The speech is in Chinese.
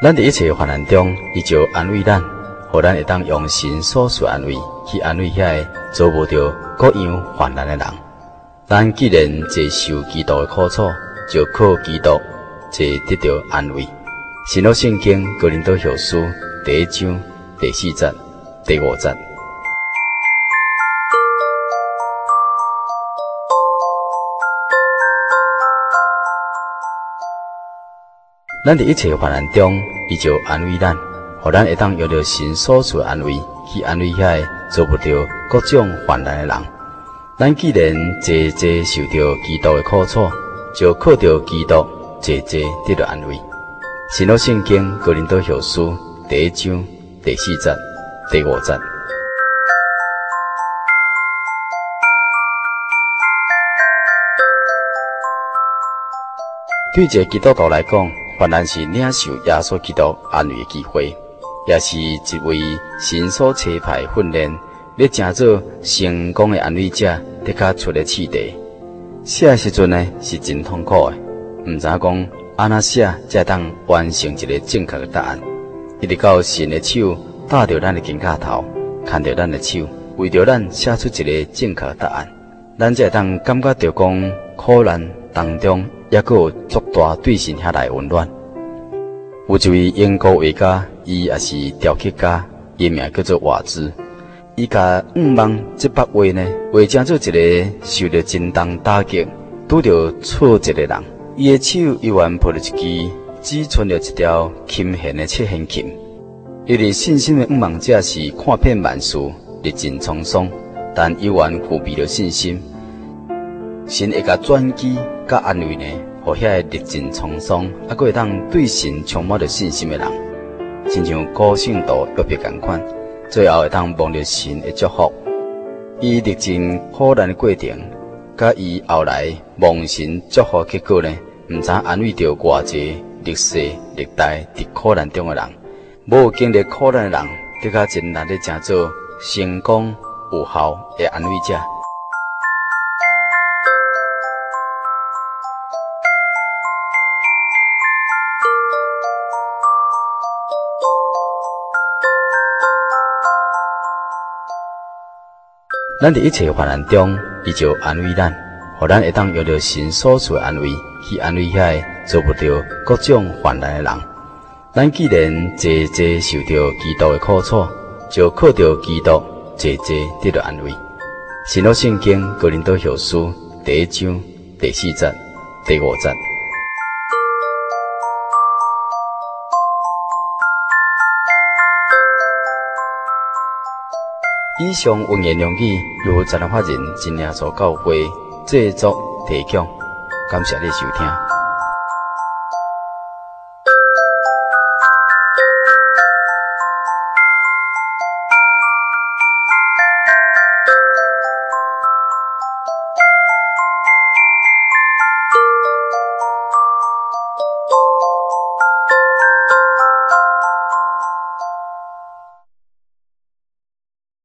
咱伫一切患难中，伊就安慰咱，互咱会当用神所赐安慰去安慰遐个做无着各样患难的人。咱既然在受基督的苦楚，就靠基督在得到安慰。新约圣经哥林多后书第一章第四节、第五节。咱伫一切患难中，伊就安慰咱，互咱会当用着神所赐安慰去安慰遐做不着各种患难的人。咱既然济济受着基督的苦楚，就靠着基督济济得到安慰。新约圣经哥林多后书第一章第四节、第五节。对一个基督徒来讲，患难是领受耶稣基督安慰的机会，也是一位神所差派训练，要成做成功的安慰者，得较出的试题。写时阵呢是真痛苦的，毋知影讲安怎写才当完成一个正确的答案。一直到神的手搭着咱的肩胛头，牵着咱的手，为着咱写出一个正确的答案，咱才会当感觉到讲苦难当中。也有足大对神遐来温暖。有一位英国画家，伊也是雕刻家，伊名叫做瓦兹。伊甲五芒这幅画呢，画成做一个受着真重打击、拄着挫折的人。伊的手依然抱着一支只存着一条琴弦的七弦琴。伊的信心的五芒者是看遍万事，历尽沧桑，但依然具备着信心。神会甲转机。甲安慰呢，互遐个历尽沧桑，啊，阁会当对神充满着信心的人，亲像高圣徒约伯共款，最后会当望着神的祝福。伊历尽苦难的过程，甲伊后来望神祝福结果呢，毋知安慰着偌济历世历代伫苦难中的人，无经历苦难的人，得较真难的成做成功有效的安慰者。咱伫一切患难中，伊就安慰咱，互咱会当用着神所赐的安慰去安慰遐做不着各种患难的人。咱既然济济受着基督的苦楚，就靠着基督济济得到安慰。新约圣经哥林多后书第一章第四节、第五节。以上文言良语由赞同法人真耶稣教会制作提供，感谢你收听。